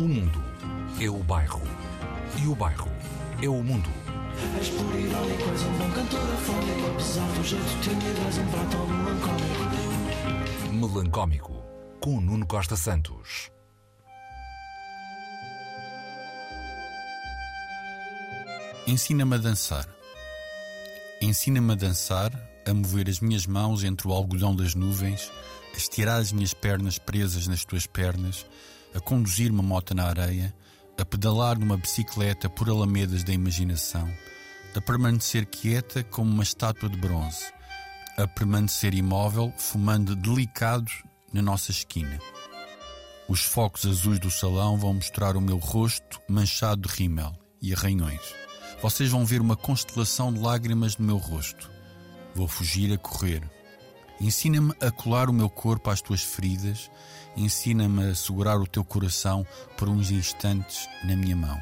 O mundo é o bairro. E o bairro é o mundo. És por irónico, és um bom cantor afónico Apesar do jeito tímido, és um prato melancólico Melancómico, com Nuno Costa Santos. Ensina-me a dançar. Ensina-me a dançar, a mover as minhas mãos entre o algodão das nuvens, a estirar as minhas pernas presas nas tuas pernas, a conduzir uma moto na areia, a pedalar numa bicicleta por alamedas da imaginação, a permanecer quieta como uma estátua de bronze, a permanecer imóvel, fumando delicado na nossa esquina. Os focos azuis do salão vão mostrar o meu rosto manchado de rímel e arranhões. Vocês vão ver uma constelação de lágrimas no meu rosto. Vou fugir a correr. Ensina-me a colar o meu corpo às tuas feridas. Ensina-me a segurar o teu coração por uns instantes na minha mão.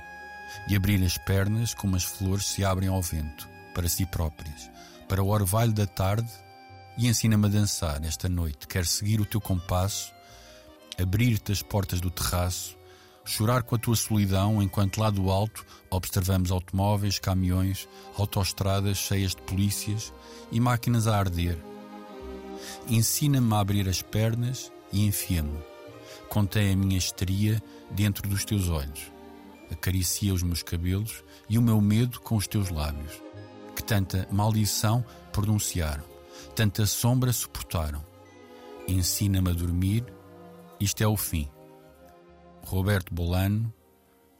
E abrir as pernas como as flores se abrem ao vento, para si próprias, para o orvalho da tarde. E ensina-me a dançar esta noite. Quero seguir o teu compasso, abrir-te as portas do terraço, chorar com a tua solidão enquanto lá do alto observamos automóveis, caminhões, autoestradas cheias de polícias e máquinas a arder. Ensina-me a abrir as pernas e enfia-me. Contém a minha histeria dentro dos teus olhos. Acaricia os meus cabelos e o meu medo com os teus lábios. Que tanta maldição pronunciaram, tanta sombra suportaram. Ensina-me a dormir, isto é o fim. Roberto Bolano,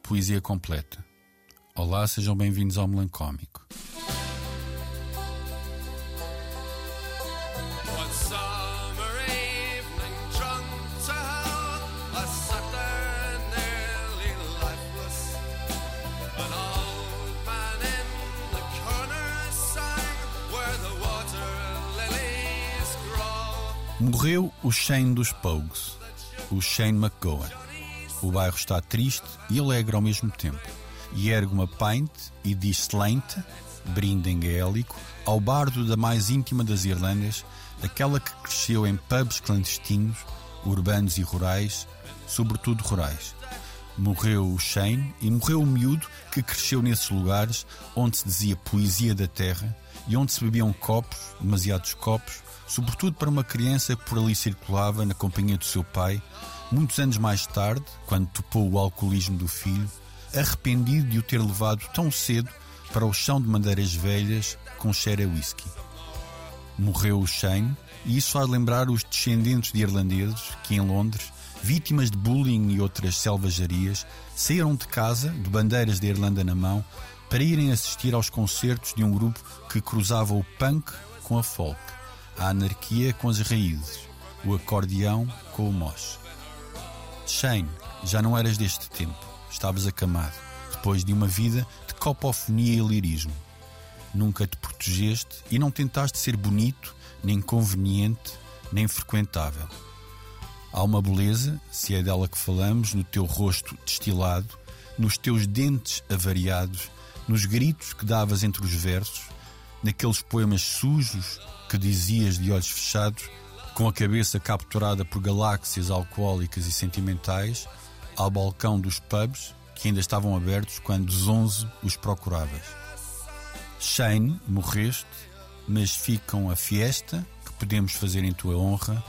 Poesia Completa. Olá, sejam bem-vindos ao Melancómico. Morreu o Shane dos Pogues, o Shane McGowan. O bairro está triste e alegre ao mesmo tempo. E ergue uma pint e diz Slainte, brinde em gaélico, ao bardo da mais íntima das Irlandas, aquela que cresceu em pubs clandestinos, urbanos e rurais, sobretudo rurais. Morreu o Shane e morreu o miúdo que cresceu nesses lugares onde se dizia poesia da terra e onde se bebiam copos, demasiados copos, sobretudo para uma criança que por ali circulava na companhia do seu pai, muitos anos mais tarde, quando topou o alcoolismo do filho, arrependido de o ter levado tão cedo para o chão de madeiras velhas com cheiro a whisky. Morreu o Shane e isso faz lembrar os descendentes de irlandeses que em Londres, vítimas de bullying e outras selvagerias, saíram de casa, de bandeiras da Irlanda na mão, para irem assistir aos concertos de um grupo que cruzava o punk com a folk, a anarquia com as raízes, o acordeão com o mosh. Shane, já não eras deste tempo, estavas acamado, depois de uma vida de copofonia e lirismo. Nunca te protegeste e não tentaste ser bonito, nem conveniente, nem frequentável. Há uma beleza, se é dela que falamos, no teu rosto destilado, nos teus dentes avariados, nos gritos que davas entre os versos, naqueles poemas sujos que dizias de olhos fechados, com a cabeça capturada por galáxias alcoólicas e sentimentais, ao balcão dos pubs que ainda estavam abertos quando Zonzo os procuravas. Shane, morreste, mas ficam a fiesta que podemos fazer em tua honra,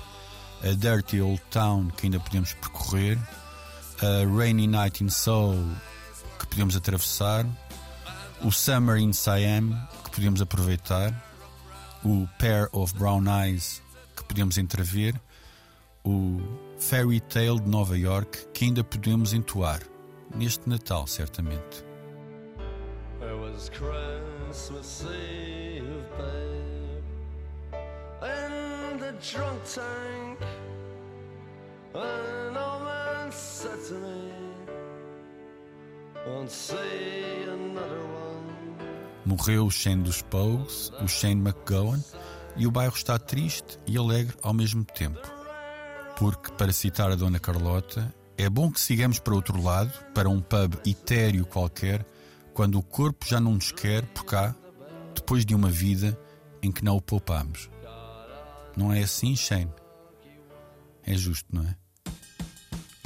a Dirty Old Town que ainda podemos percorrer, a Rainy Night in Seoul que podemos atravessar, o Summer in Siam que podemos aproveitar, o Pair of Brown Eyes que podemos entrever, o Fairy Tale de Nova York que ainda podemos entoar neste Natal, certamente. It was Christmas Eve, babe, the drunk tank. An old man said to me, Won't another. Morreu o Shane dos Pogues, o Shane McGowan, e o bairro está triste e alegre ao mesmo tempo. Porque, para citar a Dona Carlota, é bom que sigamos para outro lado, para um pub etéreo qualquer, quando o corpo já não nos quer por cá, depois de uma vida em que não o poupamos. Não é assim, Shane? É justo, não é?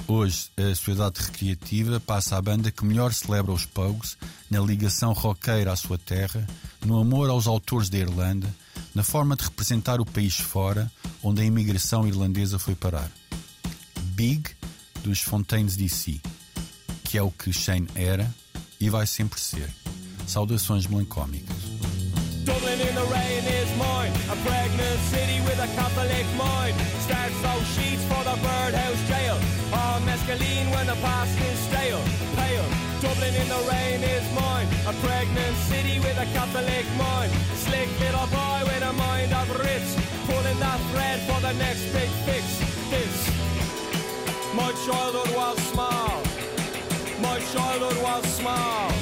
Hoje, a Sociedade Recreativa passa a banda que melhor celebra os Pogues na ligação roqueira à sua terra, no amor aos autores da Irlanda, na forma de representar o país fora, onde a imigração irlandesa foi parar. Big, dos Fontaines DC, que é o que Shane era e vai sempre ser. Saudações melancómicas. Dublin in the rain is mine, a pregnant city with a Catholic mind. Starts those sheets for the birdhouse jail. All mescaline when the past is stale, pale. Dublin in the rain is mine, a pregnant city with a Catholic mind. Slick little boy with a mind of rich, pulling that thread for the next big fix. This, my childhood was small, my childhood was small.